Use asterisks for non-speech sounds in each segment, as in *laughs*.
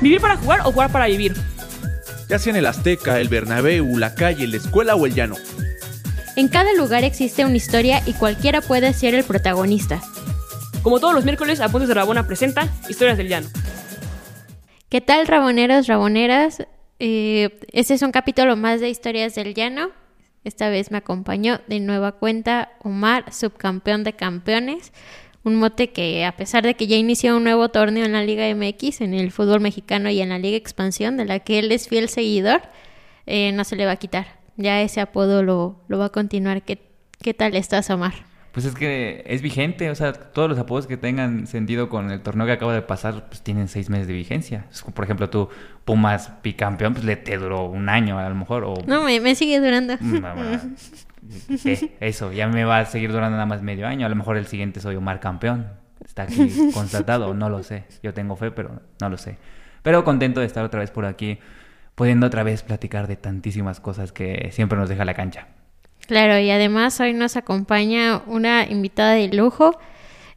¿Vivir para jugar o jugar para vivir? Ya sea en el Azteca, el Bernabéu, la calle, la escuela o el llano. En cada lugar existe una historia y cualquiera puede ser el protagonista. Como todos los miércoles, Apuntes de Rabona presenta Historias del Llano. ¿Qué tal, raboneros, raboneras? Eh, este es un capítulo más de Historias del Llano. Esta vez me acompañó de nueva cuenta Omar, subcampeón de campeones. Un mote que a pesar de que ya inició un nuevo torneo en la Liga MX, en el fútbol mexicano y en la Liga Expansión, de la que él es fiel seguidor, eh, no se le va a quitar. Ya ese apodo lo, lo va a continuar. ¿Qué, ¿Qué tal estás, Omar? Pues es que es vigente, o sea, todos los apodos que tengan sentido con el torneo que acaba de pasar, pues tienen seis meses de vigencia. Por ejemplo, tú, Pumas bicampeón, pues le te duró un año a lo mejor. O... No, me, me sigue durando. *laughs* Mm, *laughs* Eso, ya me va a seguir durando nada más medio año. A lo mejor el siguiente soy Omar campeón. Está aquí *laughs* constatado, no lo sé. Yo tengo fe, pero no lo sé. Pero contento de estar otra vez por aquí, pudiendo otra vez platicar de tantísimas cosas que siempre nos deja la cancha. Claro, y además hoy nos acompaña una invitada de lujo.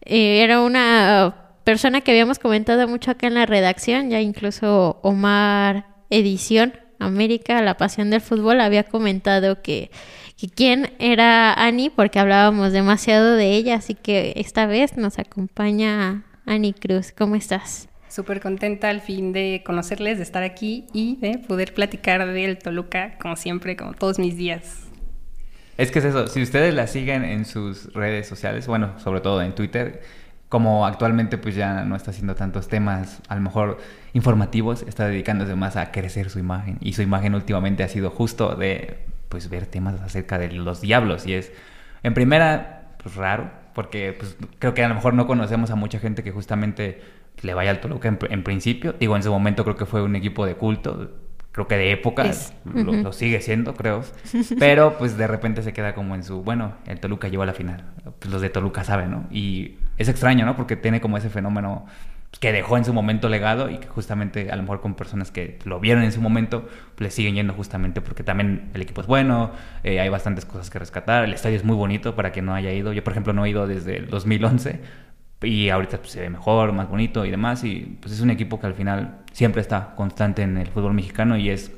Eh, era una persona que habíamos comentado mucho acá en la redacción, ya incluso Omar Edición América, La Pasión del Fútbol, había comentado que, que quién era Ani porque hablábamos demasiado de ella, así que esta vez nos acompaña Ani Cruz. ¿Cómo estás? Súper contenta al fin de conocerles, de estar aquí y de poder platicar del Toluca, como siempre, como todos mis días. Es que es eso, si ustedes la siguen en sus redes sociales, bueno, sobre todo en Twitter, como actualmente pues ya no está haciendo tantos temas, a lo mejor informativos, está dedicándose más a crecer su imagen. Y su imagen últimamente ha sido justo de pues ver temas acerca de los diablos. Y es, en primera, pues raro, porque pues creo que a lo mejor no conocemos a mucha gente que justamente le vaya al Toluca en, en principio. Digo, en su momento creo que fue un equipo de culto, creo que de época, lo, sigue siendo, creo. *laughs* Pero pues de repente se queda como en su, bueno, el Toluca llegó a la final. Pues los de Toluca saben, ¿no? Y es extraño, ¿no? Porque tiene como ese fenómeno que dejó en su momento legado y que justamente a lo mejor con personas que lo vieron en su momento le siguen yendo justamente porque también el equipo es bueno, eh, hay bastantes cosas que rescatar, el estadio es muy bonito para quien no haya ido, yo por ejemplo no he ido desde el 2011, y ahorita pues, se ve mejor, más bonito y demás. Y pues es un equipo que al final siempre está constante en el fútbol mexicano y es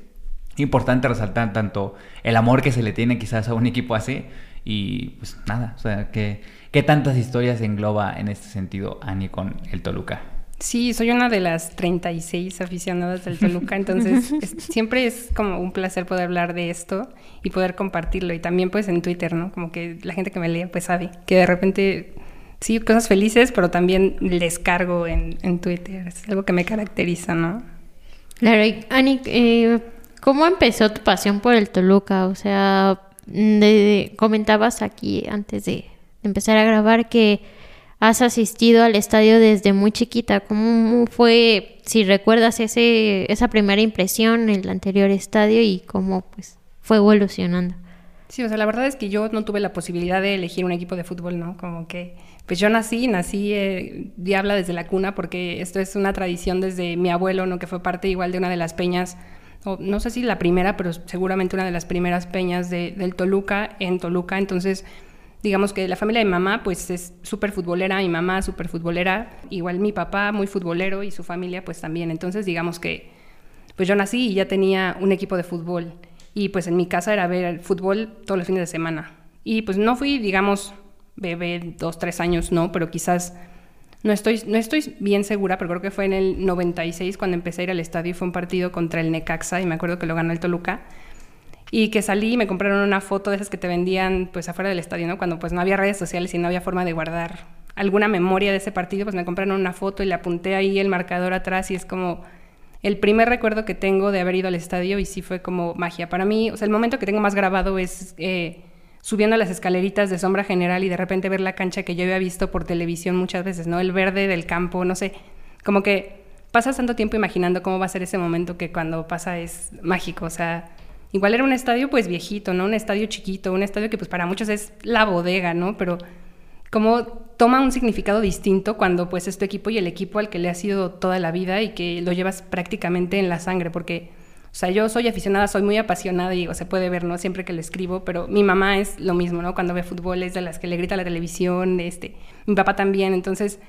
importante resaltar tanto el amor que se le tiene quizás a un equipo así y pues nada, o sea, que ¿qué tantas historias engloba en este sentido Ani con el Toluca? Sí, soy una de las 36 aficionadas del Toluca, entonces *laughs* siempre es como un placer poder hablar de esto y poder compartirlo. Y también pues en Twitter, ¿no? Como que la gente que me lee pues sabe que de repente sí, cosas felices, pero también les cargo en, en Twitter. Es algo que me caracteriza, ¿no? Claro, y Ani, eh, ¿cómo empezó tu pasión por el Toluca? O sea, comentabas aquí antes de, empezar a grabar que has asistido al estadio desde muy chiquita. ¿Cómo fue, si recuerdas ese, esa primera impresión, en el anterior estadio y cómo pues fue evolucionando? Sí, o sea, la verdad es que yo no tuve la posibilidad de elegir un equipo de fútbol, ¿no? Como que pues yo nací, nací eh, diabla desde la cuna, porque esto es una tradición desde mi abuelo, ¿no? que fue parte igual de una de las peñas, o no sé si la primera, pero seguramente una de las primeras peñas de, del Toluca, en Toluca. Entonces, digamos que la familia de mamá, pues es súper futbolera, mi mamá súper futbolera, igual mi papá muy futbolero y su familia, pues también. Entonces, digamos que, pues yo nací y ya tenía un equipo de fútbol. Y pues en mi casa era ver el fútbol todos los fines de semana. Y pues no fui, digamos, bebé, dos, tres años, no, pero quizás no estoy, no estoy bien segura, pero creo que fue en el 96 cuando empecé a ir al estadio y fue un partido contra el Necaxa y me acuerdo que lo ganó el Toluca. Y que salí y me compraron una foto de esas que te vendían pues afuera del estadio, ¿no? Cuando pues no había redes sociales y no había forma de guardar alguna memoria de ese partido, pues me compraron una foto y le apunté ahí el marcador atrás y es como el primer recuerdo que tengo de haber ido al estadio y sí fue como magia. Para mí, o sea, el momento que tengo más grabado es... Eh, subiendo las escaleritas de sombra general y de repente ver la cancha que yo había visto por televisión muchas veces, ¿no? El verde del campo, no sé, como que pasas tanto tiempo imaginando cómo va a ser ese momento que cuando pasa es mágico, o sea, igual era un estadio pues viejito, ¿no? Un estadio chiquito, un estadio que pues para muchos es la bodega, ¿no? Pero como toma un significado distinto cuando pues es tu equipo y el equipo al que le has sido toda la vida y que lo llevas prácticamente en la sangre, porque o sea, yo soy aficionada, soy muy apasionada y se puede ver, ¿no? Siempre que lo escribo, pero mi mamá es lo mismo, ¿no? Cuando ve fútbol es de las que le grita a la televisión, este, mi papá también, entonces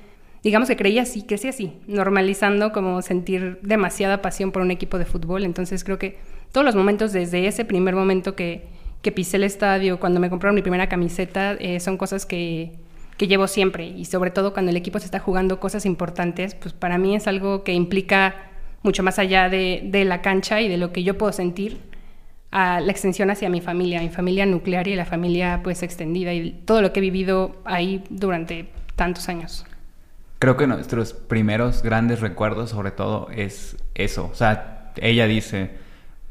digamos que creía así, crecí así, normalizando como sentir demasiada pasión por un equipo de fútbol. Entonces creo que todos los momentos desde ese primer momento que, pisé el estadio, cuando me compraron mi primera camiseta, eh, son cosas que, que llevo siempre. Y sobre todo cuando el equipo se está jugando cosas importantes, pues para mí es algo que implica mucho más allá de, de la cancha y de lo que yo puedo sentir a la extensión hacia mi familia, mi familia nuclear y la familia pues extendida y todo lo que he vivido ahí durante tantos años. Creo que nuestros primeros grandes recuerdos, sobre todo, es eso. O sea, ella dice,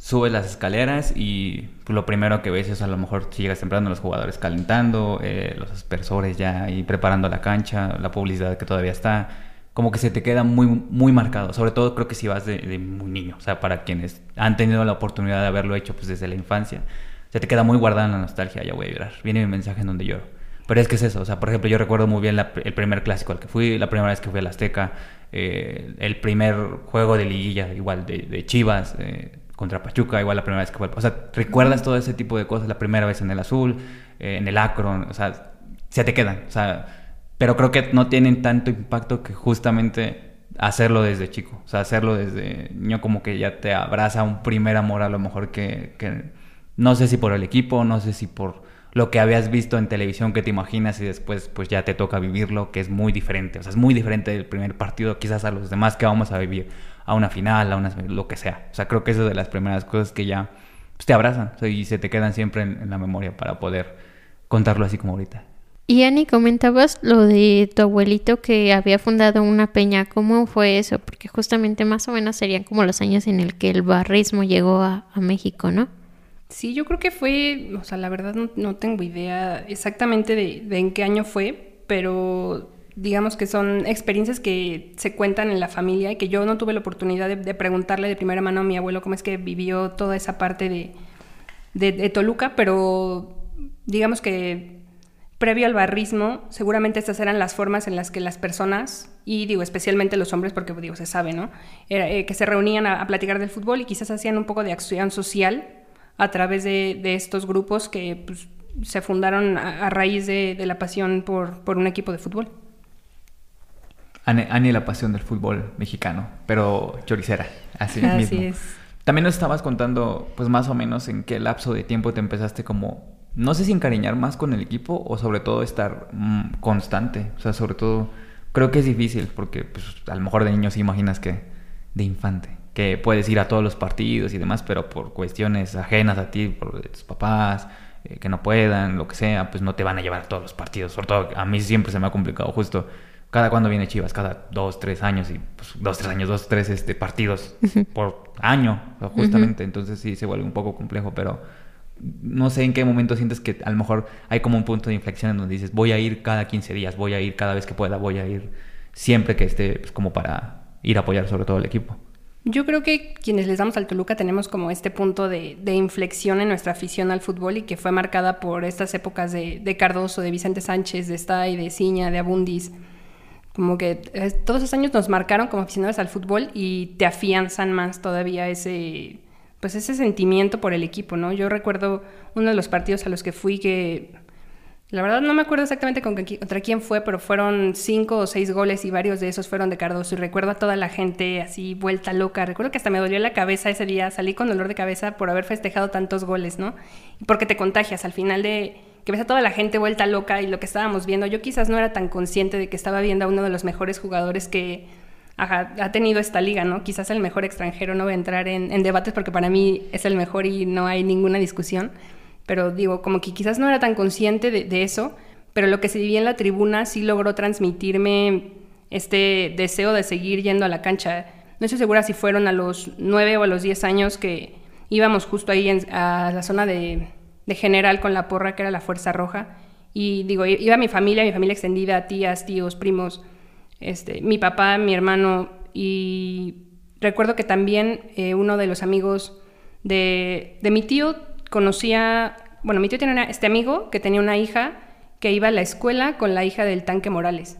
sube las escaleras y lo primero que ves es a lo mejor si llegas temprano los jugadores calentando, eh, los aspersores ya ahí preparando la cancha, la publicidad que todavía está. Como que se te queda muy, muy marcado. Sobre todo creo que si vas de, de muy niño. O sea, para quienes han tenido la oportunidad de haberlo hecho pues desde la infancia. Se te queda muy guardada la nostalgia. Ya voy a llorar. Viene mi mensaje en donde lloro. Pero es que es eso, o sea, por ejemplo, yo recuerdo muy bien la, el primer clásico al que fui, la primera vez que fui al Azteca, eh, el primer juego de liguilla, igual de, de Chivas eh, contra Pachuca, igual la primera vez que fue. O sea, recuerdas todo ese tipo de cosas, la primera vez en el Azul, eh, en el Akron, o sea, se te quedan, o sea, pero creo que no tienen tanto impacto que justamente hacerlo desde chico, o sea, hacerlo desde niño como que ya te abraza un primer amor a lo mejor que, que no sé si por el equipo, no sé si por lo que habías visto en televisión que te imaginas y después pues ya te toca vivirlo, que es muy diferente. O sea, es muy diferente del primer partido quizás a los demás que vamos a vivir, a una final, a una lo que sea. O sea, creo que eso es de las primeras cosas que ya pues, te abrazan o sea, y se te quedan siempre en, en, la memoria para poder contarlo así como ahorita. Y Ani, comentabas lo de tu abuelito que había fundado una peña. ¿Cómo fue eso? Porque justamente más o menos serían como los años en el que el barrismo llegó a, a México, ¿no? Sí, yo creo que fue, o sea, la verdad no, no tengo idea exactamente de, de, en qué año fue, pero digamos que son experiencias que se cuentan en la familia y que yo no tuve la oportunidad de, preguntarle de primera mano a mi abuelo cómo es que vivió toda esa parte de, de Toluca, pero digamos que previo al barrismo, seguramente estas eran las formas en las que las personas, y digo especialmente los hombres, porque digo, se sabe, ¿no? Eh, que se reunían a, a platicar del fútbol y quizás hacían un poco de acción social a través de, de estos grupos que pues, se fundaron a, a raíz de, de, la pasión por, por, un equipo de fútbol. Ani, Ani, la pasión del fútbol mexicano, pero choricera, así, así mismo. es. También nos estabas contando, pues más o menos en qué lapso de tiempo te empezaste como, no sé si encariñar más con el equipo o sobre todo estar mmm, constante. O sea, sobre todo, creo que es difícil porque pues, a lo mejor de niño sí imaginas que de infante que puedes ir a todos los partidos y demás, pero por cuestiones ajenas a ti, por tus papás, eh, que no puedan, lo que sea, pues no te van a llevar a todos los partidos. Sobre todo a mí siempre se me ha complicado justo cada cuando viene Chivas, cada dos, tres años y pues, dos, tres años, dos, tres este, partidos uh -huh. por año, justamente. Uh -huh. Entonces sí se vuelve un poco complejo, pero no sé en qué momento sientes que a lo mejor hay como un punto de inflexión en donde dices, voy a ir cada 15 días, voy a ir cada vez que pueda, voy a ir siempre que esté, pues, como para ir a apoyar sobre todo el equipo. Yo creo que quienes les damos al Toluca tenemos como este punto de, de, inflexión en nuestra afición al fútbol y que fue marcada por estas épocas de, de Cardoso, de Vicente Sánchez, de Stay, de Ciña, de Abundis. Como que eh, todos esos años nos marcaron como aficionados al fútbol y te afianzan más todavía ese, pues ese sentimiento por el equipo, ¿no? Yo recuerdo uno de los partidos a los que fui que la verdad no me acuerdo exactamente con, contra quién fue, pero fueron cinco o seis goles y varios de esos fueron de Cardoso. Y recuerdo a toda la gente así vuelta loca. Recuerdo que hasta me dolió la cabeza ese día. Salí con dolor de cabeza por haber festejado tantos goles, ¿no? Porque te contagias al final de que ves a toda la gente vuelta loca y lo que estábamos viendo. Yo quizás no era tan consciente de que estaba viendo a uno de los mejores jugadores que ha tenido esta liga, ¿no? Quizás el mejor extranjero. No voy a entrar en, debates porque para mí es el mejor y no hay ninguna discusión pero digo, como que quizás no era tan consciente de, eso, pero lo que se vivía en la tribuna sí logró transmitirme este deseo de seguir yendo a la cancha. No estoy segura si fueron a los nueve o a los diez años que íbamos justo ahí a la zona de, de, general con la porra, que era la Fuerza Roja, y digo, iba mi familia, mi familia extendida, tías, tíos, primos, este, mi papá, mi hermano, y recuerdo que también eh, uno de los amigos de, de mi tío conocía, bueno, mi tío tiene una, este amigo que tenía una hija que iba a la escuela con la hija del tanque Morales.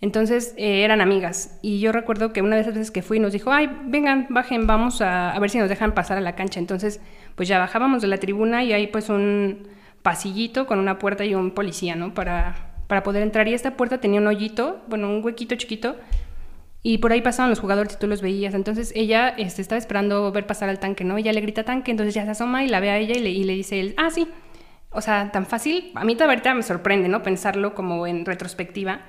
Entonces eh, eran amigas y yo recuerdo que una de esas veces que fui nos dijo, ay, vengan, bajen, vamos a, ver si nos dejan pasar a la cancha. Entonces, pues ya bajábamos de la tribuna y hay pues un pasillito con una puerta y un policía, ¿no? Para, para poder entrar. Y esta puerta tenía un hoyito, bueno, un huequito chiquito, y por ahí pasaban los jugadores y tú los veías. Entonces ella este, estaba esperando ver pasar al tanque, ¿no? Ella le grita tanque, entonces ya se asoma y la ve a ella y le, y le dice él, ah, sí. O sea, tan fácil. A mí ahorita me sorprende, ¿no? Pensarlo como en retrospectiva.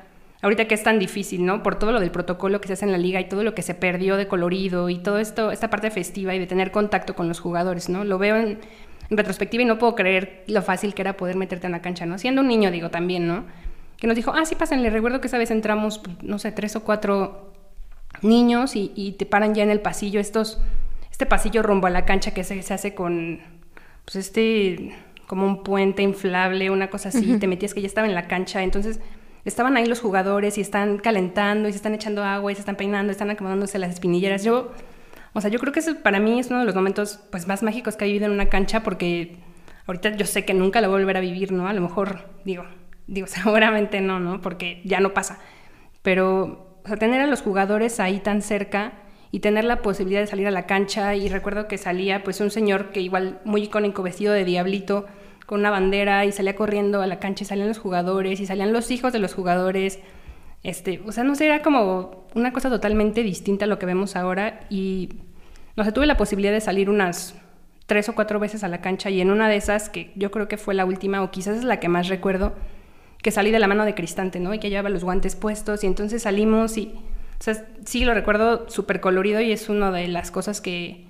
Ahorita que es tan difícil, ¿no? Por todo lo del protocolo que se hace en la liga y todo lo que se perdió de colorido y todo esto, esta parte festiva y de tener contacto con los jugadores, ¿no? Lo veo en, retrospectiva y no puedo creer lo fácil que era poder meterte en la cancha, ¿no? Siendo un niño, digo, también, ¿no? Que nos dijo, ah, sí, pásenle. Recuerdo que esa vez entramos, pues, no sé, tres o cuatro niños y, te paran ya en el pasillo estos, este pasillo rumbo a la cancha que se, se hace con, pues este, como un puente inflable, una cosa así, te metías que ya estaba en la cancha, entonces estaban ahí los jugadores y están calentando y se están echando agua y se están peinando, están acomodándose las espinilleras. Yo, o sea, yo creo que eso para mí es uno de los momentos pues más mágicos que he vivido en una cancha porque ahorita yo sé que nunca lo voy a volver a vivir, ¿no? A lo mejor, digo, digo, *laughs* seguramente no, ¿no? Porque ya no pasa. Pero o sea, tener a los jugadores ahí tan cerca y tener la posibilidad de salir a la cancha y recuerdo que salía pues un señor que igual muy icónico vestido de diablito con una bandera y salía corriendo a la cancha y salían los jugadores y salían los hijos de los jugadores. Este, o sea, no sé, era como una cosa totalmente distinta a lo que vemos ahora y no sé, tuve la posibilidad de salir unas tres o cuatro veces a la cancha y en una de esas, que yo creo que fue la última o quizás es la que más recuerdo, que salí de la mano de Cristante, ¿no? Y que llevaba los guantes puestos y entonces salimos y, o sea, sí lo recuerdo súper colorido y es una de las cosas que,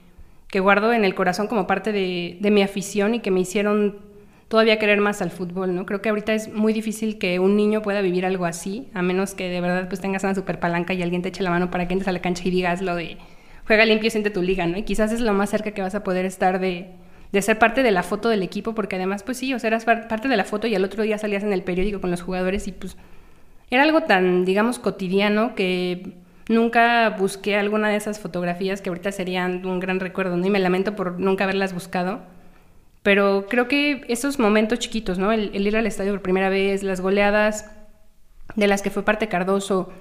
que guardo en el corazón como parte de, de, mi afición y que me hicieron todavía querer más al fútbol, ¿no? Creo que ahorita es muy difícil que un niño pueda vivir algo así, a menos que de verdad pues tengas una super palanca y alguien te eche la mano para que entres a la cancha y digas lo de juega limpio y siente tu liga, ¿no? Y quizás es lo más cerca que vas a poder estar de, de ser parte de la foto del equipo, porque además, pues sí, o sea, eras parte de la foto y al otro día salías en el periódico con los jugadores y pues era algo tan, digamos, cotidiano que nunca busqué alguna de esas fotografías que ahorita serían un gran recuerdo, ¿no? Y me lamento por nunca haberlas buscado. Pero creo que esos momentos chiquitos, ¿no? El, ir al estadio por primera vez, las goleadas de las que fue parte Cardoso,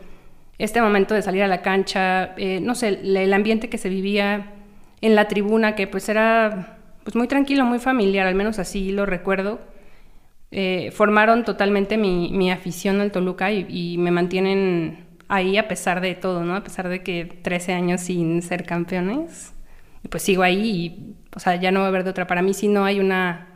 este momento de salir a la cancha, eh, no sé, el ambiente que se vivía en la tribuna, que pues era pues muy tranquilo, muy familiar, al menos así lo recuerdo. Eh, formaron totalmente mi, mi, afición al Toluca y, me mantienen ahí a pesar de todo, ¿no? A pesar de que 13 años sin ser campeones. Pues sigo ahí y, o sea, ya no va a haber de otra. Para mí sí no hay una,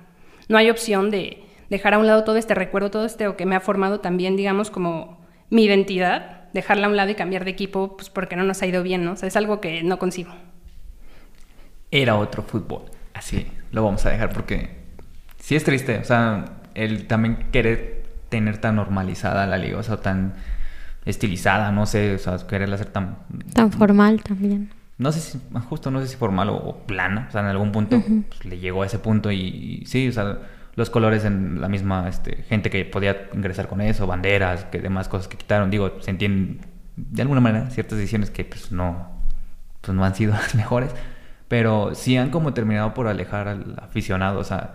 no hay opción de dejar a un lado todo este recuerdo, todo este, o que me ha formado también, digamos, como mi identidad, dejarla a un lado y cambiar de equipo, pues porque no nos ha ido bien, ¿no? O sea, es algo que no consigo. Era otro fútbol así lo vamos a dejar porque sí es triste, o sea, el también querer tener tan normalizada la liga, o sea, tan estilizada, no sé, o sea, quererla hacer tan... Tan formal también. No sé si, justo no sé si formal o, plana, o sea, en algún punto pues, le llegó a ese punto y, sí, o sea, los colores en la misma este, gente que podía ingresar con eso, banderas, que demás cosas que quitaron, digo, se entienden de alguna manera ciertas decisiones que pues no, pues no han sido *laughs* las mejores, pero sí han como terminado por alejar al aficionado. O sea,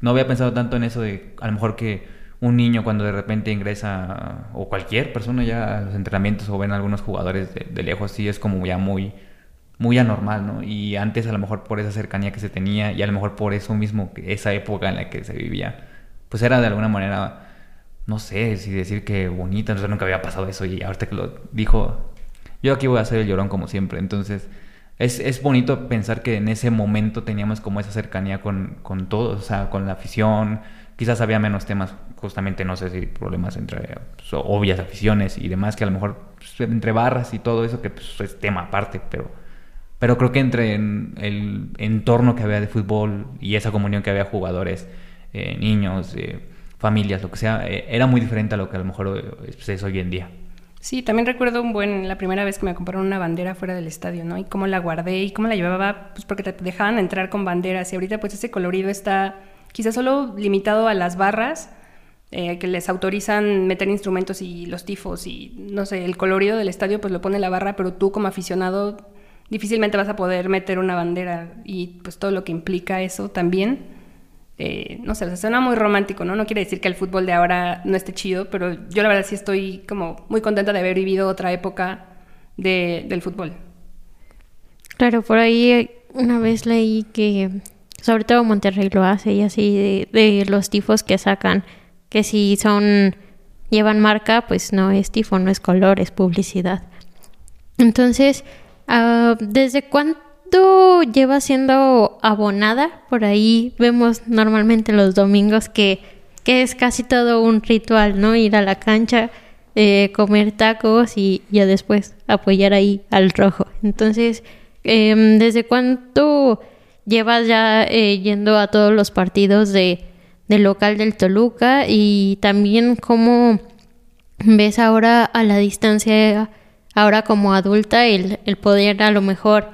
no había pensado tanto en eso de a lo mejor que un niño cuando de repente ingresa, o cualquier persona ya a los entrenamientos o ven a algunos jugadores de, lejos, sí es como ya muy, muy anormal, ¿no? Y antes a lo mejor por esa cercanía que se tenía y a lo mejor por eso mismo, esa época en la que se vivía, pues era de alguna manera, no sé si decir que bonita, no nunca había pasado eso y ahorita que lo dijo, yo aquí voy a ser el llorón como siempre, entonces es, es, bonito pensar que en ese momento teníamos como esa cercanía con, con todos, o sea, con la afición. Quizás había menos temas, justamente, no sé si problemas entre pues, obvias aficiones y demás, que a lo mejor pues, entre barras y todo eso, que pues, es tema aparte, pero, pero creo que entre el entorno que había de fútbol y esa comunión que había jugadores, eh, niños, eh, familias, lo que sea, eh, era muy diferente a lo que a lo mejor es hoy en día. Sí, también recuerdo un buen, la primera vez que me compraron una bandera fuera del estadio, ¿no? Y cómo la guardé y cómo la llevaba, pues porque te dejaban entrar con banderas y ahorita pues ese colorido está quizás solo limitado a las barras, eh, que les autorizan meter instrumentos y los tifos y no sé, el colorido del estadio pues lo pone la barra, pero tú como aficionado difícilmente vas a poder meter una bandera y pues todo lo que implica eso también. Eh, no sé, suena muy romántico, ¿no? No quiere decir que el fútbol de ahora no esté chido, pero yo la verdad sí estoy como muy contenta de haber vivido otra época del fútbol. Claro, por ahí una vez leí que, sobre todo Monterrey lo hace y así, de, los tifos que sacan, que si son llevan marca, pues no es tifo, no es color, es publicidad. Entonces, ah, ¿desde cuánto lleva siendo abonada? Por ahí vemos normalmente los domingos que, que es casi todo un ritual, ¿no? Ir a la cancha, eh, comer tacos y ya después apoyar ahí al rojo. Entonces, em, ¿desde cuánto llevas ya eh, yendo a todos los partidos de, del local del Toluca? Y también cómo ves ahora a la distancia, ahora como adulta, el, el poder a lo mejor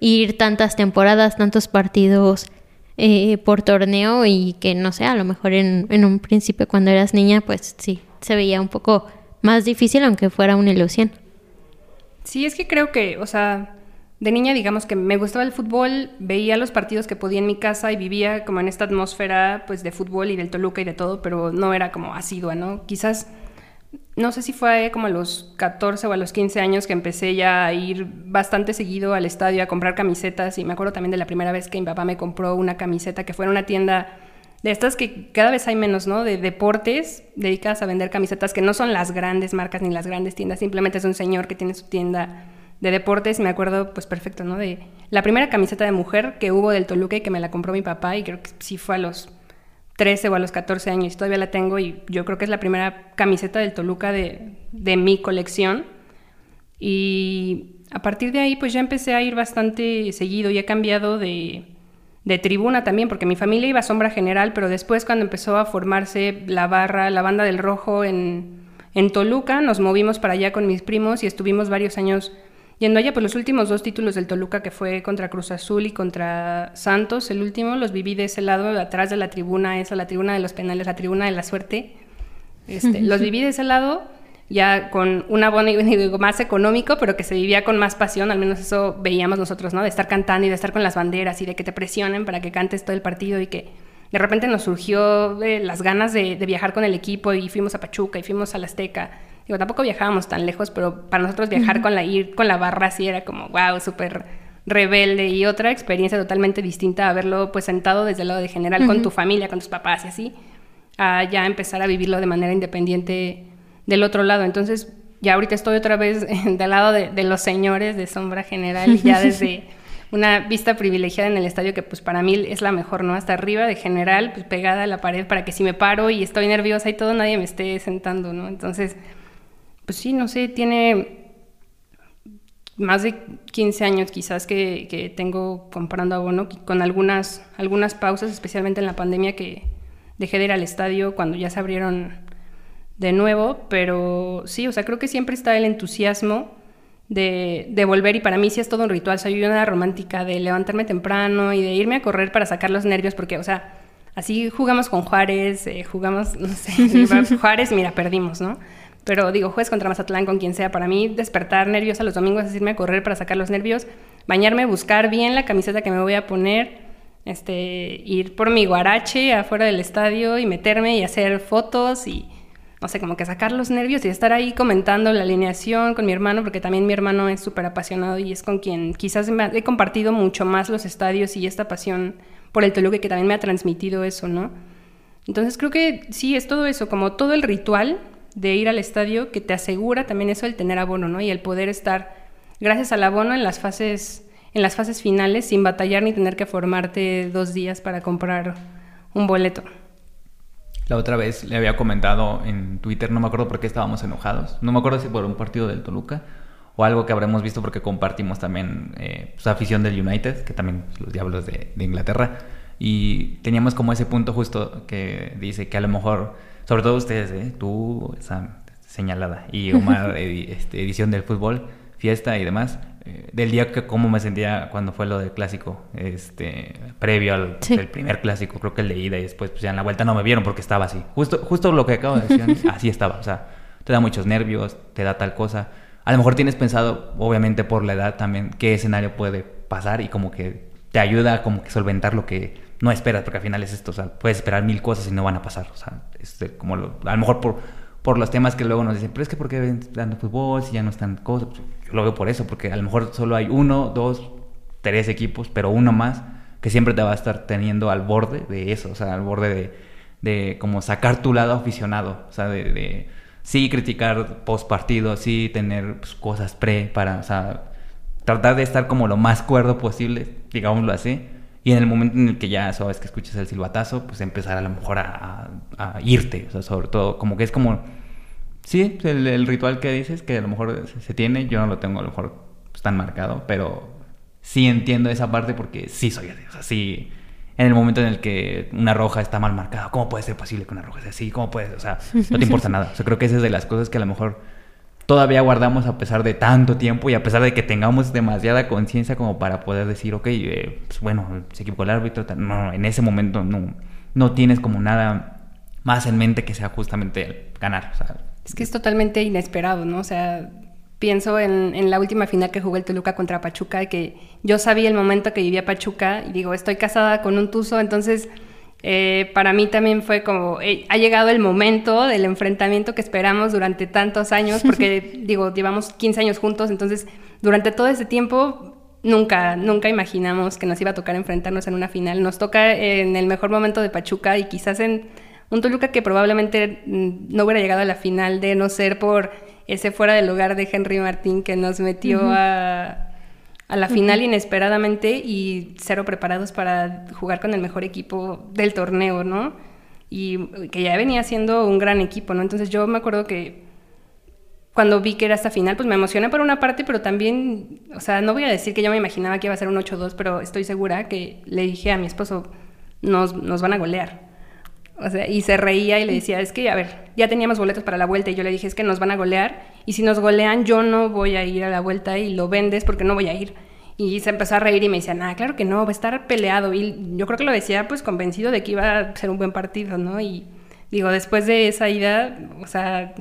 ir tantas temporadas, tantos partidos eh, por torneo y que no sé, a lo mejor en, en un principio cuando eras niña, pues sí, se veía un poco más difícil aunque fuera una ilusión. Sí, es que creo que, o sea, de niña digamos que me gustaba el fútbol, veía los partidos que podía en mi casa y vivía como en esta atmósfera pues de fútbol y del Toluca y de todo, pero no era como asidua, ¿no? Quizás no sé si fue como a los 14 o a los 15 años que empecé ya a ir bastante seguido al estadio a comprar camisetas y me acuerdo también de la primera vez que mi papá me compró una camiseta que fue en una tienda de estas que cada vez hay menos, ¿no? De deportes dedicadas a vender camisetas que no son las grandes marcas ni las grandes tiendas, simplemente es un señor que tiene su tienda de deportes, me acuerdo pues perfecto, ¿no? De la primera camiseta de mujer que hubo del Toluca y que me la compró mi papá y creo que sí fue a los 13 o a los 14 años todavía la tengo y yo creo que es la primera camiseta del Toluca de, de mi colección. Y a partir de ahí pues ya empecé a ir bastante seguido y he cambiado de de tribuna también, porque mi familia iba a sombra general, pero después cuando empezó a formarse la barra, la banda del rojo en, en Toluca, nos movimos para allá con mis primos y estuvimos varios años yendo allá, pues los últimos dos títulos del Toluca, que fue contra Cruz Azul y contra Santos, el último los viví de ese lado, atrás de la tribuna esa, la tribuna de los penales, la tribuna de la suerte. Este, *laughs* los viví de ese lado ya con un abono *laughs* más económico, pero que se vivía con más pasión, al menos eso veíamos nosotros, ¿no? De estar cantando y de estar con las banderas y de que te presionen para que cantes todo el partido y que de repente nos surgió eh, las ganas de, viajar con el equipo y fuimos a Pachuca y fuimos a la Azteca. Digo, tampoco viajábamos tan lejos, pero para nosotros viajar con la ir con la barra así era como, wow, súper rebelde y otra experiencia totalmente distinta a haberlo pues sentado desde el lado de general con tu familia, con tus papás y así, a ya empezar a vivirlo de manera independiente del otro lado. Entonces, ya ahorita estoy otra vez *laughs* del lado de, los señores de sombra general, y ya *laughs* desde una vista privilegiada en el estadio que pues para mí es la mejor, ¿no? Hasta arriba de general, pues pegada a la pared para que si me paro y estoy nerviosa y todo, nadie me esté sentando, ¿no? Entonces, pues sí, no sé, tiene más de 15 años quizás que, que tengo comprando abono, con algunas, algunas pausas, especialmente en la pandemia que dejé de ir al estadio cuando ya se abrieron de nuevo, pero sí, o sea, creo que siempre está el entusiasmo de, de, volver y para mí sí es todo un ritual, soy una romántica de levantarme temprano y de irme a correr para sacar los nervios, porque, o sea, así jugamos con Juárez, eh, jugamos, no sé, *laughs* Juárez, mira, perdimos, ¿no? Pero digo, jueves contra Mazatlán, con quien sea, para mí despertar nerviosa los domingos es irme a correr para sacar los nervios, bañarme, buscar bien la camiseta que me voy a poner, este, ir por mi guarache afuera del estadio y meterme y hacer fotos y no sé, como que sacar los nervios y estar ahí comentando la alineación con mi hermano, porque también mi hermano es súper apasionado y es con quien quizás he compartido mucho más los estadios y esta pasión por el Toluca que también me ha transmitido eso, ¿no? Entonces creo que sí, es todo eso, como todo el ritual de ir al estadio que te asegura también eso el tener abono, ¿no? Y el poder estar, gracias al abono, en las fases, en las fases finales sin batallar ni tener que formarte dos días para comprar un boleto. La otra vez le había comentado en Twitter, no me acuerdo por qué estábamos enojados. No me acuerdo si por un partido del Toluca o algo que habremos visto porque compartimos también eh, su afición del United, que también los diablos de, Inglaterra. Y teníamos como ese punto justo que dice que a lo mejor, sobre todo ustedes, ¿eh? tú, esa señalada, y Omar, *laughs* este, edición del fútbol, fiesta y demás, eh, del día que cómo me sentía cuando fue lo del clásico, este, previo al primer clásico, creo que el de ida y después pues ya en la vuelta no me vieron porque estaba así. Justo, justo lo que acabo de decir, *laughs* así estaba, o sea, te da muchos nervios, te da tal cosa. A lo mejor tienes pensado, obviamente por la edad también, qué escenario puede pasar y como que te ayuda como que solventar lo que no esperas, porque al final es esto, o sea, puedes esperar mil cosas y no van a pasar, o sea, es como a lo mejor por, por los temas que luego nos dicen, pero es que ¿por qué dando fútbol si ya no están cosas? lo veo por eso, porque a lo mejor solo hay uno, dos, tres equipos, pero uno más que siempre te va a estar teniendo al borde de eso, o sea, al borde de, de como sacar tu lado aficionado, o sea, de, sí criticar post partido, sí tener pues, cosas pre para, o sea, tratar de estar como lo más cuerdo posible, digámoslo así. Y en el momento en el que ya sabes que escuchas el silbatazo, pues empezar a lo mejor a, a irte, o sea, sobre todo, como que es como Sí, el, el, ritual que dices, que a lo mejor se tiene, yo no lo tengo a lo mejor tan marcado, pero sí entiendo esa parte porque sí soy así. O sea, sí, en el momento en el que una roja está mal marcada, ¿cómo puede ser posible que una roja sea así? ¿Cómo puede? O sea, no te importa *laughs* nada. O sea, creo que esa es de las cosas que a lo mejor todavía guardamos a pesar de tanto tiempo y a pesar de que tengamos demasiada conciencia como para poder decir, ok, eh, pues bueno, se equivocó el árbitro. No, en ese momento no, no tienes como nada más en mente que sea justamente ganar. O sea, es que es totalmente inesperado, ¿no? O sea, pienso en, en, la última final que jugó el Toluca contra Pachuca, que yo sabía el momento que vivía Pachuca y digo, estoy casada con un Tuzo, entonces eh, para mí también fue como, eh, ha llegado el momento del enfrentamiento que esperamos durante tantos años, porque *laughs* digo, llevamos 15 años juntos, entonces durante todo ese tiempo nunca, nunca imaginamos que nos iba a tocar enfrentarnos en una final. Nos toca en el mejor momento de Pachuca y quizás en un Toluca que probablemente mm, no hubiera llegado a la final de no ser por ese fuera del lugar de Henry Martín que nos metió a, a, la final inesperadamente y cero preparados para jugar con el mejor equipo del torneo, ¿no? Y que ya venía siendo un gran equipo, ¿no? Entonces yo me acuerdo que cuando vi que era esta final, pues me emocioné por una parte, pero también, o sea, no voy a decir que yo me imaginaba que iba a ser un 8-2, pero estoy segura que le dije a mi esposo, nos, nos van a golear. O sea, y se reía y le decía, es que, a ver, ya teníamos boletos para la vuelta y yo le dije, es que nos van a golear y si nos golean yo no voy a ir a la vuelta y lo vendes porque no voy a ir. Y se empezó a reír y me decía, nada, claro que no, va a estar peleado. Y yo creo que lo decía pues convencido de que iba a ser un buen partido, ¿no? Y digo, después de esa ida, o sea,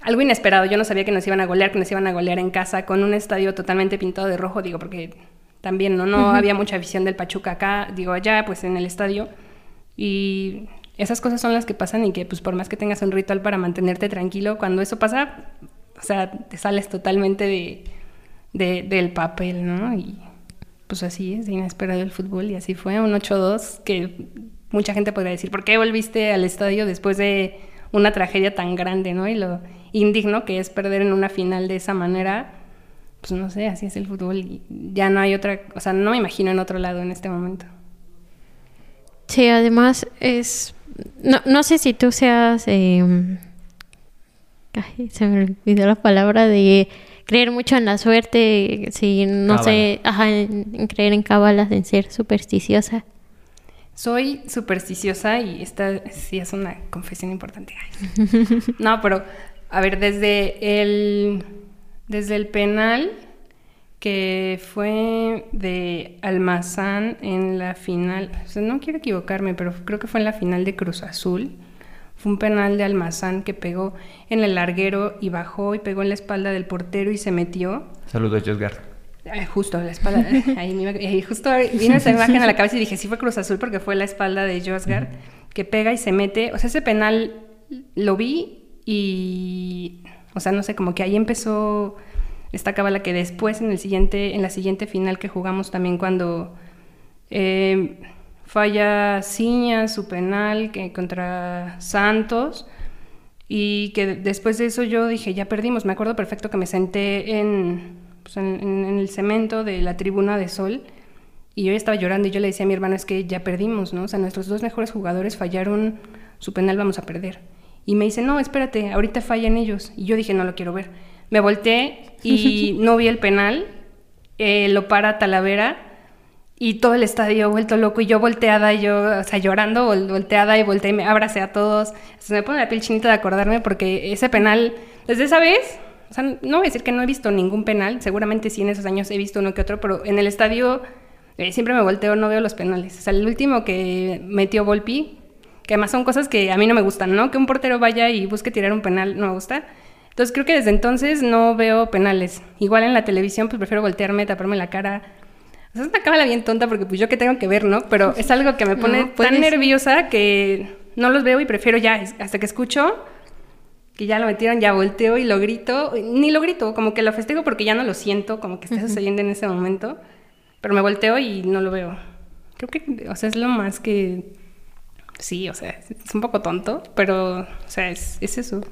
algo inesperado. Yo no sabía que nos iban a golear, que nos iban a golear en casa con un estadio totalmente pintado de rojo, digo, porque también no, no había mucha visión del Pachuca acá, digo, allá pues en el estadio y esas cosas son las que pasan y que pues por más que tengas un ritual para mantenerte tranquilo, cuando eso pasa, o sea, te sales totalmente de, de del papel, ¿no? Y pues así es, inesperado el fútbol y así fue, un 8-2 que mucha gente podría decir, ¿por qué volviste al estadio después de una tragedia tan grande, ¿no? Y lo indigno que es perder en una final de esa manera, pues no sé, así es el fútbol y ya no hay otra, o sea, no me imagino en otro lado en este momento. Sí, además es... No, no sé si tú seas... Eh... Ay, se me olvidó la palabra de creer mucho en la suerte, si no sé, ajá, en, creer en cábalas, en ser supersticiosa. Soy supersticiosa y esta sí es una confesión importante. *laughs* no, pero a ver, desde el desde el penal que fue de Almazán en la final, no quiero equivocarme, pero creo que fue en la final de Cruz Azul. Fue un penal de Almazán que pegó en el larguero y bajó y pegó en la espalda del portero y se metió. Saludos, Josgar. justo la espalda, *laughs* ahí, justo vino esa imagen a la cabeza y dije, sí fue Cruz Azul porque fue la espalda de Josgar, que pega y se mete. O sea, ese penal lo vi y, o sea, no sé, como que ahí empezó esta cábala que después en, el siguiente, en la siguiente final que jugamos también cuando eh, falla Ciña su penal que, contra Santos y que después de eso yo dije, ya perdimos. Me acuerdo perfecto que me senté en, pues, en, el cemento de la tribuna de Sol y yo ya estaba llorando y yo le decía a mi hermano, es que ya perdimos, ¿no? O sea, nuestros dos mejores jugadores fallaron su penal, vamos a perder. Y me dice, no, espérate, ahorita fallan ellos. Y yo dije, no lo quiero ver. Me volteé y *laughs* no vi el penal, eh, lo para Talavera y todo el estadio vuelto loco y yo volteada y yo, o sea, llorando, volteada y volteé y me abracé a todos. Se me pone la piel chinita de acordarme porque ese penal, desde esa vez, o sea, no voy a decir que no he visto ningún penal, seguramente sí en esos años he visto uno que otro, pero en el estadio eh, siempre me volteo, no veo los penales. O sea, el último que metió Volpi, que además son cosas que a mí no me gustan, ¿no? Que un portero vaya y busque tirar un penal, no me gusta. Entonces creo que desde entonces no veo penales. Igual en la televisión pues prefiero voltearme, taparme la cara. O sea, es una cámara bien tonta porque pues yo que tengo que ver, ¿no? Pero es algo que me *laughs* pone tan nerviosa que no los veo y prefiero ya, hasta que escucho que ya lo metieron, ya volteo y lo grito. Ni lo grito, como que lo festejo porque ya no lo siento, como que está sucediendo en ese momento. Pero me volteo y no lo veo. Creo que, o sea, es lo más que... Sí, o sea, es un poco tonto, pero, o sea, es, es eso.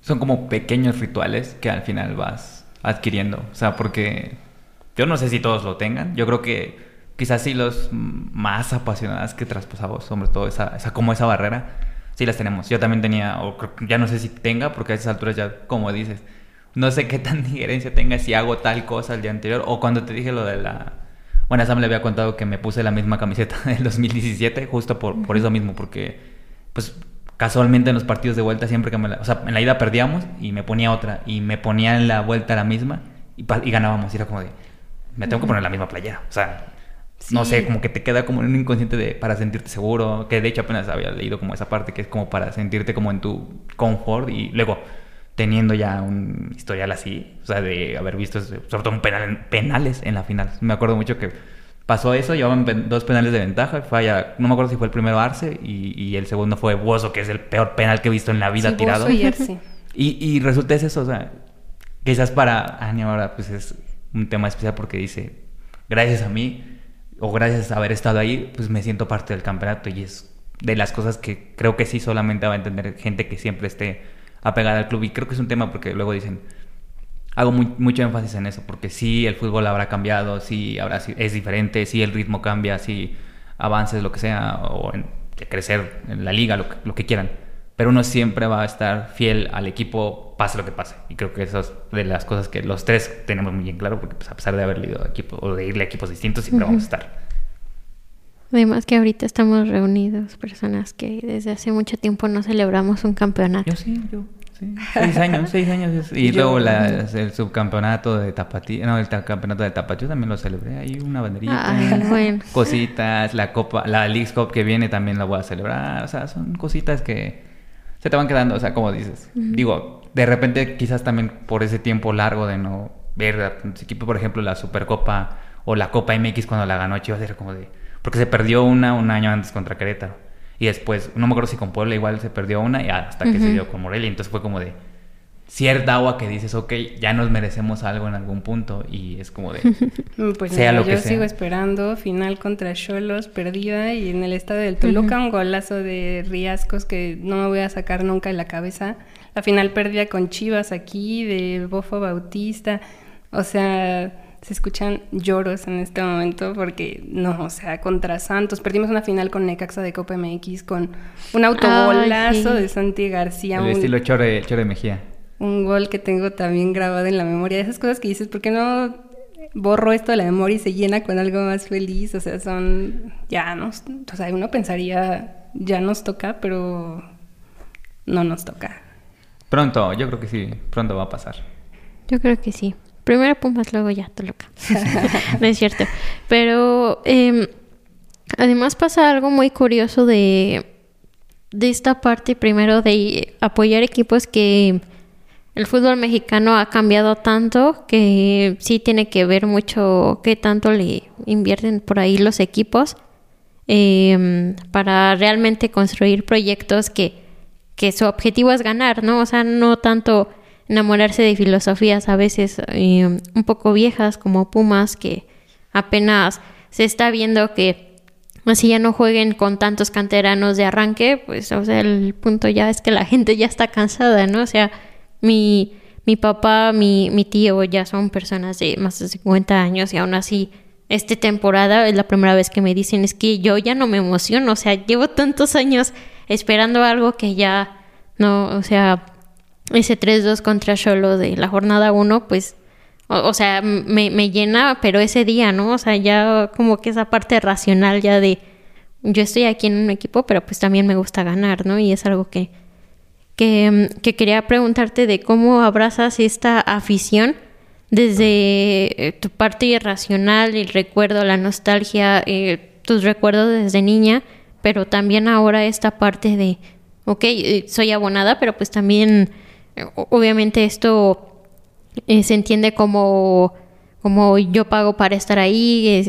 Son como pequeños rituales que al final vas adquiriendo. O sea, porque yo no sé si todos lo tengan. Yo creo que quizás sí los más apasionados que traspasamos, sobre todo esa, esa como esa barrera, sí las tenemos. Yo también tenía, o ya no sé si tenga, porque a esas alturas ya, como dices, no sé qué tan *laughs* diferencia tenga si hago tal cosa el día anterior, o cuando te dije lo de la... Bueno, Sam le había contado que me puse la misma camiseta *laughs* del 2017, justo por, por eso mismo, porque pues casualmente en los partidos de vuelta siempre que me la... O sea, en la ida perdíamos y me ponía otra, y me ponía en la vuelta la misma y, y ganábamos, y era como de... Me tengo que poner la misma playera, o sea, no sé, como que te queda como en un inconsciente de, para sentirte seguro, que de hecho apenas había leído como esa parte, que es como para sentirte como en tu confort y luego teniendo ya un historial así, o sea, de haber visto sobre todo un penal, penales en la final. Me acuerdo mucho que pasó eso, llevaban dos penales de ventaja, falla, no me acuerdo si fue el primero Arce y, el segundo fue Buoso, que es el peor penal que he visto en la vida tirado. y, Arce. *laughs* y, y resulta es eso, o sea, quizás para Ani ahora pues es un tema especial porque dice, gracias a mí, o gracias a haber estado ahí, pues me siento parte del campeonato y es de las cosas que creo que sí solamente va a entender gente que siempre esté apegada al club y creo que es un tema porque luego dicen hago mucho énfasis en eso porque sí el fútbol habrá cambiado, sí habrá es diferente, sí el ritmo cambia, sí avances lo que sea o en, crecer en la liga lo lo que quieran pero uno siempre va a estar fiel al equipo, pase lo que pase. Y creo que eso es de las cosas que los tres tenemos muy bien claro, porque pues, a pesar de haber leído equipo o de irle a equipos distintos, siempre vamos a estar. Además que ahorita estamos reunidos, personas que desde hace mucho tiempo no celebramos un campeonato. Yo sí, yo. Sí. Seis años, seis años. Y luego el subcampeonato de Tapatío, no, el campeonato de Tapatío también lo celebré. Hay una banderita, *laughs* bueno. cositas, la copa, la League Cup que viene también la voy a celebrar. O sea, son cositas que se te van quedando, o sea, como dices. Digo, de repente quizás también por ese tiempo largo de no ver a tu equipo, por ejemplo, la Supercopa o la Copa MX cuando la ganó Chivas, era como de... Porque se perdió una un año antes contra Querétaro. Y después, no me acuerdo si con Puebla igual se perdió una y hasta que se dio con Morelia. Entonces fue como de cierta agua que dices, ok, ya nos merecemos algo en algún punto. Y es como de... *laughs* Pues sea lo yo sigo esperando, final contra Cholos, perdida y en el estado del Toluca un golazo de Riascos que no me voy a sacar nunca en la cabeza. La final perdida con Chivas aquí, de Bofo Bautista, o sea, se escuchan lloros en este momento porque no, o sea, contra Santos. Perdimos una final con Necaxa de Copa MX con un autogolazo de Santi García. El estilo Chore, Chore Mejía un gol que tengo también grabado en la memoria. Esas cosas que dices, ¿por qué no borro esto de la memoria y se llena con algo más feliz? O sea, son, ya nos, o sea, uno pensaría, ya nos toca, pero no nos toca. Pronto, yo creo que sí, pronto va a pasar. Yo creo que sí. Primero Pumas, luego ya Toluca. *laughs* no es cierto. Pero em, además pasa algo muy curioso de, de esta parte, primero de apoyar equipos que el fútbol mexicano ha cambiado tanto que sí tiene que ver mucho qué tanto le invierten por ahí los equipos em, para realmente construir proyectos que, que su objetivo es ganar, ¿no? O sea, no tanto enamorarse de filosofías a veces em, un poco viejas como Pumas que apenas se está viendo que así ya no jueguen con tantos canteranos de arranque, pues o sea, el punto ya es que la gente ya está cansada, ¿no? O sea, mi, mi papá, mi, mi tío ya son personas de más de 50 años y aún así esta temporada es la primera vez que me dicen es que yo ya no me emociono, o sea, llevo tantos años esperando algo que ya no, o sea, ese 3-2 contra Cholo de la jornada 1, pues, o, sea, me, me, llena, pero ese día, ¿no? O sea, ya como que esa parte racional ya de, yo estoy aquí en un equipo, pero pues también me gusta ganar, ¿no? Y es algo que, Mm, que, quería preguntarte de cómo abrazas esta afición desde eh, tu parte irracional, el recuerdo, la nostalgia, eh, tus recuerdos desde niña, pero también ahora esta parte de, ok, eh, soy abonada, pero pues también, obviamente esto se entiende como, como yo pago para estar ahí,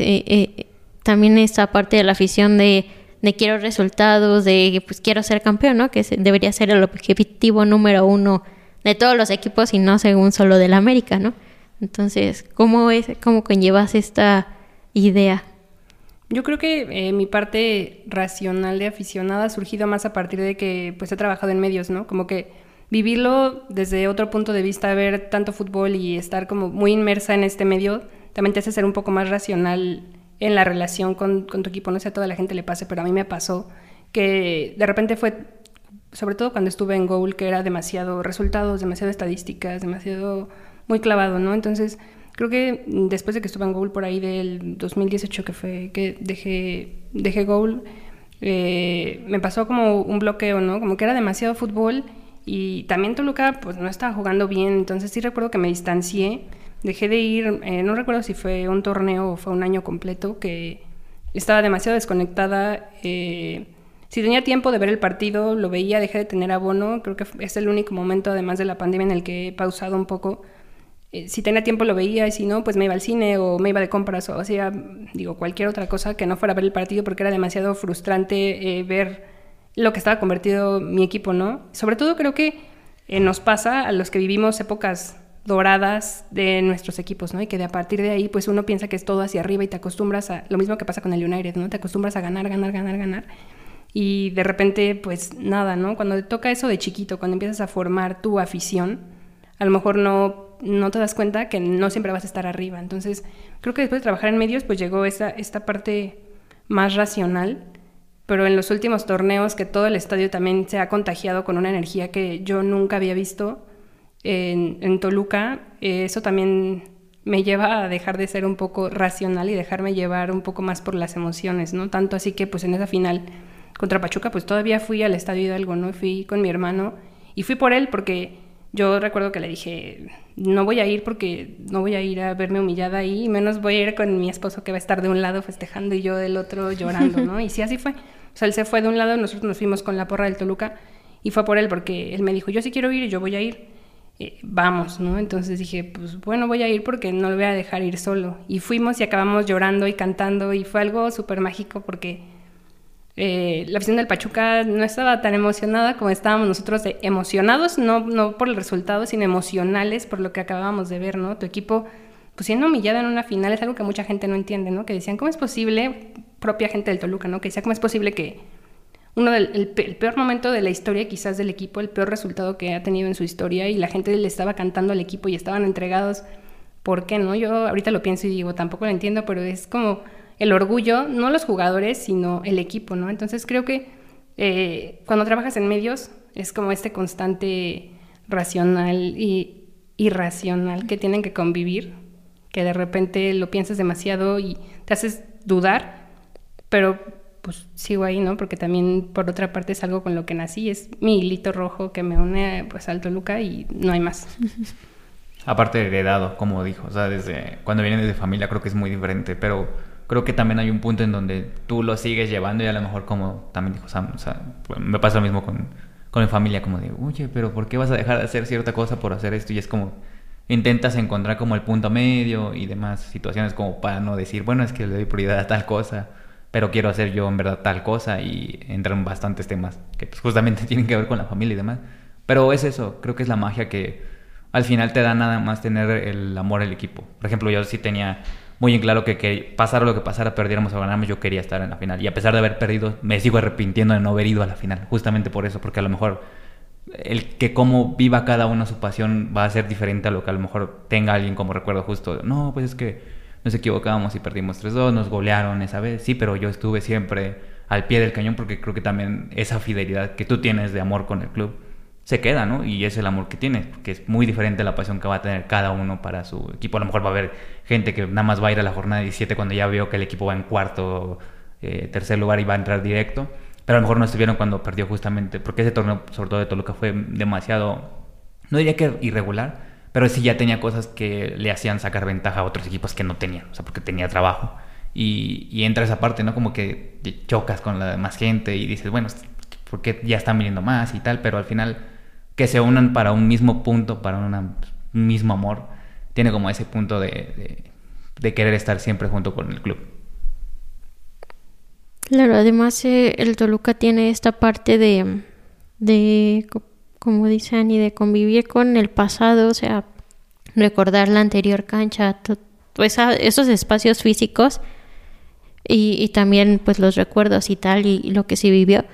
también esta parte de la afición de quiero resultados, de pues quiero ser campeón, ¿no? Que debería ser el objetivo número uno de todos los equipos y no según solo del América, ¿no? Entonces, ¿cómo es, cómo conllevas esta idea? Yo creo que eh, mi parte racional de aficionada ha surgido más a partir de que pues he trabajado en medios, ¿no? Como que vivirlo desde otro punto de vista, ver tanto fútbol y estar como muy inmersa en este medio, también te hace ser un poco más racional en la relación con, tu equipo. No sé a toda la gente le pase, pero a mí me pasó que de repente fue, sobre todo cuando estuve en Goal, que era demasiado resultados, demasiado estadísticas, demasiado muy clavado, ¿no? Entonces, creo que después de que estuve en Goal por ahí del 2018 que fue que dejé, dejé Goal, eh, me pasó como un bloqueo, ¿no? Como que era demasiado fútbol y también Toluca pues no estaba jugando bien, entonces sí recuerdo que me distancié, dejé de ir, eh, no recuerdo si fue un torneo o fue un año completo, que estaba demasiado desconectada. Eh, si tenía tiempo de ver el partido, lo veía, dejé de tener abono, creo que es el único momento, además de la pandemia, en el que he pausado un poco. Eh, si tenía tiempo lo veía y si no, pues me iba al cine o me iba de compras o hacía, digo, cualquier otra cosa que no fuera ver el partido porque era demasiado frustrante ver lo que estaba convertido mi equipo, ¿no? Sobre todo creo que eh, nos pasa a los que vivimos épocas doradas de nuestros equipos, ¿no? Y que de a partir de ahí, pues uno piensa que es todo hacia arriba y te acostumbras a lo mismo que pasa con el United, ¿no? Te acostumbras a ganar, ganar, ganar, ganar. Y de repente, pues nada, ¿no? Cuando te toca eso de chiquito, cuando empiezas a formar tu afición, a lo mejor no, no te das cuenta que no siempre vas a estar arriba. Entonces, creo que después de trabajar en medios, pues llegó esta, esta parte más racional pero en los últimos torneos que todo el estadio también se ha contagiado con una energía que yo nunca había visto en, Toluca, eh, eso también me lleva a dejar de ser un poco racional y dejarme llevar un poco más por las emociones, ¿no? Tanto así que pues en esa final contra Pachuca pues todavía fui al Estadio Hidalgo, ¿no? Fui con mi hermano y fui por él porque yo recuerdo que le dije, no voy a ir porque no voy a ir a verme humillada ahí, menos voy a ir con mi esposo que va a estar de un lado festejando y yo del otro llorando, *laughs* ¿no? Y sí, así fue. O sea, él se fue de un lado, nosotros nos fuimos con la porra del Toluca y fue por él porque él me dijo, yo sí quiero ir y yo voy a ir. Eh, vamos, ¿no? Entonces dije, pues bueno, voy a ir porque no lo voy a dejar ir solo. Y fuimos y acabamos llorando y cantando y fue algo súper mágico porque eh, la afición del Pachuca no estaba tan emocionada como estábamos nosotros emocionados, no, no por el resultado, sino emocionales por lo que acabábamos de ver, ¿no? Tu equipo, pues siendo humillado en una final es algo que mucha gente no entiende, ¿no? Que decían, ¿cómo es posible? Propia gente del Toluca, ¿no? Que decía, ¿cómo es posible que uno del el, peor momento de la historia quizás del equipo, el peor resultado que ha tenido en su historia y la gente le estaba cantando al equipo y estaban entregados? ¿Por qué no? Yo ahorita lo pienso y digo, tampoco lo entiendo, pero es como el orgullo, no los jugadores, sino el equipo, ¿no? Entonces creo que eh, cuando trabajas en medios es como este constante racional y irracional que tienen que convivir, que de repente lo piensas demasiado y te haces dudar, pero pues sigo ahí, ¿no? Porque también por otra parte es algo con lo que nací, es mi hilito rojo que me une pues al Toluca y no hay más. *laughs* Aparte heredado, como dijo, o sea, desde cuando vienen desde familia creo que es muy diferente, pero creo que también hay un punto en donde tú lo sigues llevando y a lo mejor como también dijo Sam, o sea, pues, me pasa lo mismo con, con mi familia, como de, oye, pero ¿por qué vas a dejar de hacer cierta cosa por hacer esto? Y es como, intentas encontrar como el punto medio y demás situaciones como para no decir, bueno, es que le doy prioridad a tal cosa, pero quiero hacer yo en verdad tal cosa y entran bastantes temas que pues, justamente *laughs* tienen que ver con la familia y demás. Pero es eso, creo que es la magia que al final te da nada más tener el amor al equipo. Por ejemplo, yo sí tenía muy en claro que, que pasara lo que pasara, perdiéramos o ganáramos, yo quería estar en la final. Y a pesar de haber perdido, me sigo arrepintiendo de no haber ido a la final, justamente por eso, porque a lo mejor el que cómo viva cada uno su pasión va a ser diferente a lo que a lo mejor tenga alguien como recuerdo justo. No, pues es que nos equivocamos y perdimos 3-2, nos golearon esa vez, sí, pero yo estuve siempre al pie del cañón porque creo que también esa fidelidad que tú tienes de amor con el club se queda, ¿no? Y es el amor que tienes, que es muy diferente la pasión que va a tener cada uno para su equipo. A lo mejor va a haber gente que nada más va a ir a la jornada 17 cuando ya vio que el equipo va en cuarto, eh, tercer lugar y va a entrar directo. Pero a lo mejor no estuvieron cuando perdió justamente, porque ese torneo, sobre todo de Toluca, fue demasiado, no diría que irregular, pero sí ya tenía cosas que le hacían sacar ventaja a otros equipos que no tenían, o sea, porque tenía trabajo. Y, y entra esa parte, ¿no? Como que chocas con la demás gente y dices, bueno, porque ya están viniendo más y tal, pero al final que se unan para un mismo punto, para un mismo amor, tiene como ese punto de, de, querer estar siempre junto con el club. Claro, además eh, el Toluca tiene esta parte de, de, como dicen, y de convivir con el pasado, o sea, recordar la anterior cancha, pues, esos espacios físicos y, también pues los recuerdos y tal y, lo que se vivió.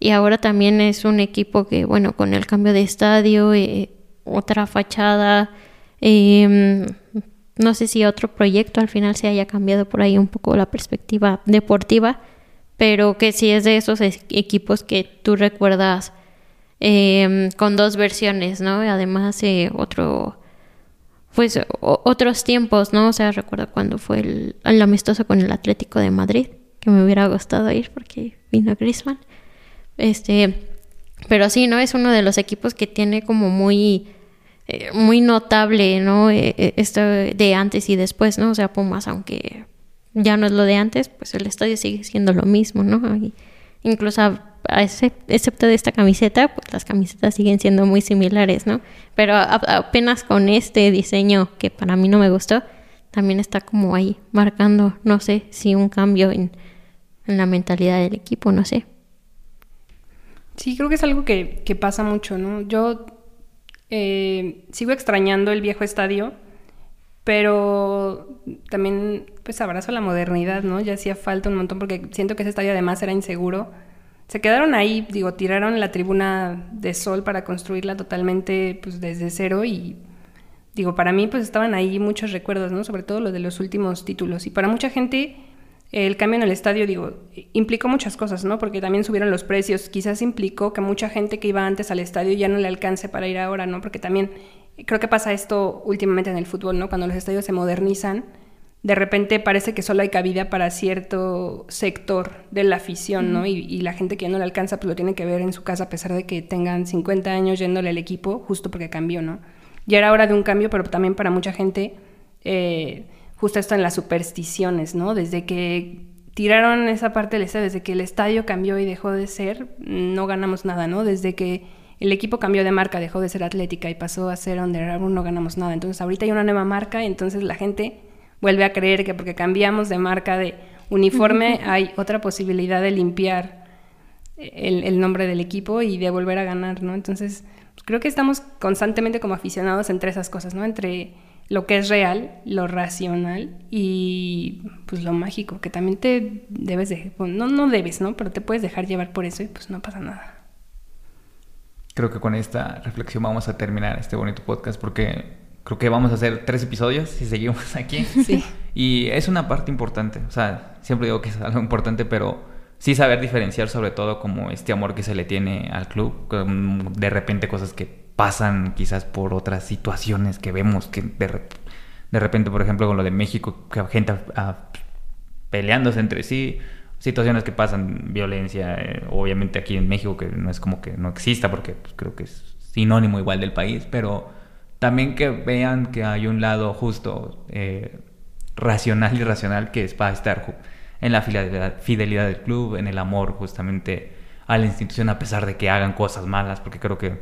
Y ahora también es un equipo que, bueno, con el cambio de estadio, eh, otra fachada, eh, no sé si otro proyecto al final se haya cambiado por ahí un poco la perspectiva deportiva, pero que sí es de esos equipos que tú recuerdas eh, con dos versiones, ¿no? Además, eh, otro, pues otros tiempos, ¿no? O sea, recuerdo cuando fue el, el, amistoso con el Atlético de Madrid, que me hubiera gustado ir porque vino Griezmann. Este, pero sí, ¿no? Es uno de los equipos que tiene como muy eh, muy notable, ¿no? Eh, eh, esto de antes y después, ¿no? O sea, Pumas, aunque ya no es lo de antes, pues el estadio sigue siendo lo mismo, ¿no? incluso excepto de esta camiseta, pues las camisetas siguen siendo muy similares, ¿no? Pero apenas con este diseño que para mí no me gustó, también está como ahí marcando, no sé, si un cambio en, la mentalidad del equipo, no sé. Sí, creo que es algo que, que pasa mucho, ¿no? Yo eh, sigo extrañando el viejo estadio, pero también pues abrazo la modernidad, ¿no? Ya hacía falta un montón porque siento que ese estadio además era inseguro. Se quedaron ahí, digo, tiraron la tribuna de sol para construirla totalmente pues desde cero y digo, para mí pues estaban ahí muchos recuerdos, ¿no? Sobre todo lo de los últimos títulos y para mucha gente el cambio en el estadio, digo, implicó muchas cosas, ¿no? Porque también subieron los precios. Quizás implicó que mucha gente que iba antes al estadio ya no le alcance para ir ahora, ¿no? Porque también creo que pasa esto últimamente en el fútbol, ¿no? Cuando los estadios se modernizan, de repente parece que solo hay cabida para cierto sector de la afición, ¿no? Y, la gente que ya no le alcanza, pues lo tiene que ver en su casa a pesar de que tengan 50 años yéndole al equipo, justo porque cambió, ¿no? Ya era hora de un cambio, pero también para mucha gente... Eh, justo esto en las supersticiones, ¿no? Desde que tiraron esa parte del estadio, desde que el estadio cambió y dejó de ser, no ganamos nada, ¿no? Desde que el equipo cambió de marca, dejó de ser Atlética y pasó a ser Under Armour, no ganamos nada. Entonces ahorita hay una nueva marca y entonces la gente vuelve a creer que porque cambiamos de marca de uniforme hay otra posibilidad de limpiar el, el nombre del equipo y de volver a ganar, ¿no? Entonces creo que estamos constantemente como aficionados entre esas cosas, ¿no? Entre lo que es real, lo racional y pues lo mágico, que también te debes de, no, no debes, ¿no? Pero te puedes dejar llevar por eso y pues no pasa nada. Creo que con esta reflexión vamos a terminar este bonito podcast porque creo que vamos a hacer tres episodios si seguimos *laughs* aquí. Sí. Y es una parte importante, o sea, siempre digo que es algo importante, pero sí saber diferenciar sobre todo como este amor que se le tiene al club, de repente cosas que pasan quizás por otras situaciones que vemos que de, de repente, por ejemplo, con lo de México, que gente peleándose entre sí, situaciones que pasan, violencia, eh, obviamente aquí en México, que no es como que no exista, porque pues, creo que es sinónimo igual del país, pero también que vean que hay un lado justo, eh, racional y racional, que es para estar en la fidelidad, del club, en el amor justamente a la institución, a pesar de que hagan cosas malas, porque creo que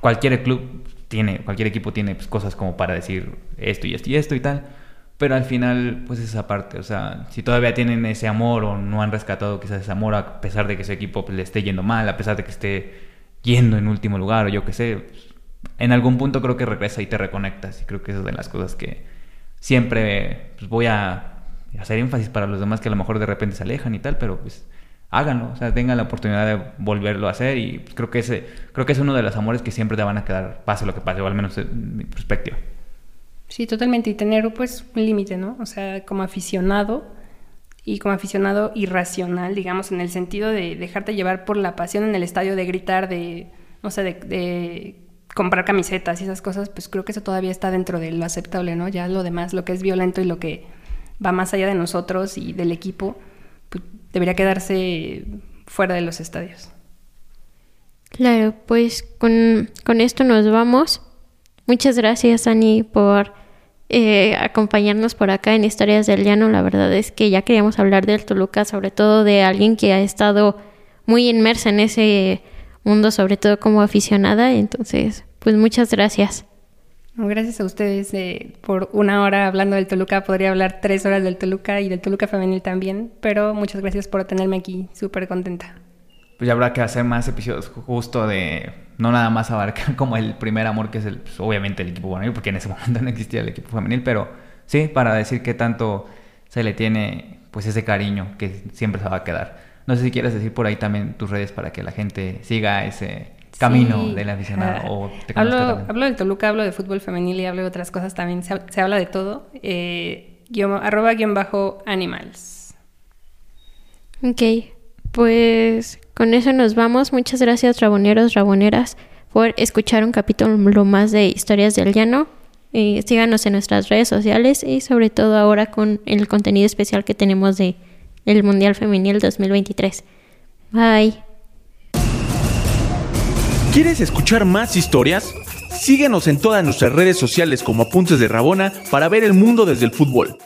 cualquier club tiene, cualquier equipo tiene pues, cosas como para decir esto y esto y esto y tal. Pero al final, pues esa parte, o sea, si todavía tienen ese amor o no han rescatado quizás ese amor a pesar de que su equipo pues, le esté yendo mal, a pesar de que esté yendo en último lugar o yo qué sé, en algún punto creo que regresa y te reconectas y creo que esas son de las cosas que siempre pues, voy a hacer énfasis para los demás que a lo mejor de repente se alejan y tal, pero pues háganlo, o sea, tengan la oportunidad de volverlo a hacer y creo que ese creo que es uno de los amores que siempre te van a quedar pase lo que pase, o al menos en mi perspectiva. Sí, totalmente y tener pues un límite, ¿no? O sea, como aficionado y como aficionado irracional, digamos, en el sentido de dejarte llevar por la pasión en el estadio, de gritar, de, no sé, de, de comprar camisetas y esas cosas, pues creo que eso todavía está dentro de lo aceptable, ¿no? Ya lo demás, lo que es violento y lo que va más allá de nosotros y del equipo, debería quedarse fuera de los estadios. Claro, pues con, esto nos vamos. Muchas gracias, Ani, por eh, acompañarnos por acá en Historias del Llano. La verdad es que ya queríamos hablar del Toluca, sobre todo de alguien que ha estado muy inmersa en ese mundo, sobre todo como aficionada. Entonces, pues muchas gracias. Gracias a ustedes eh, por una hora hablando del Toluca. Podría hablar tres horas del Toluca y del Toluca femenil también, pero muchas gracias por tenerme aquí. Súper contenta. Pues ya habrá que hacer más episodios justo de no nada más abarcar *laughs* como el primer amor que es el, pues, obviamente el equipo femenil, porque en ese *laughs* momento no existía el equipo femenil, pero sí, para decir qué tanto se le tiene pues ese cariño que siempre se va a quedar No sé si quieres decir por ahí también tus redes para que la gente siga ese camino Sí. del aficionado o te hablo, hablo del Toluca, hablo de fútbol femenil y hablo de otras cosas también. Se, se habla de todo. Eh, guión- arroba guion bajo animals. Ok, pues con eso nos vamos. Muchas gracias, raboneros, raboneras, por escuchar un capítulo más de Historias del Llano. Eh, síganos en nuestras redes sociales y sobre todo ahora con el contenido especial que tenemos de el Mundial Femenil 2023. Bye. ¿Quieres escuchar más historias? Síguenos en todas nuestras redes sociales como Apuntes de Rabona para ver el mundo desde el fútbol.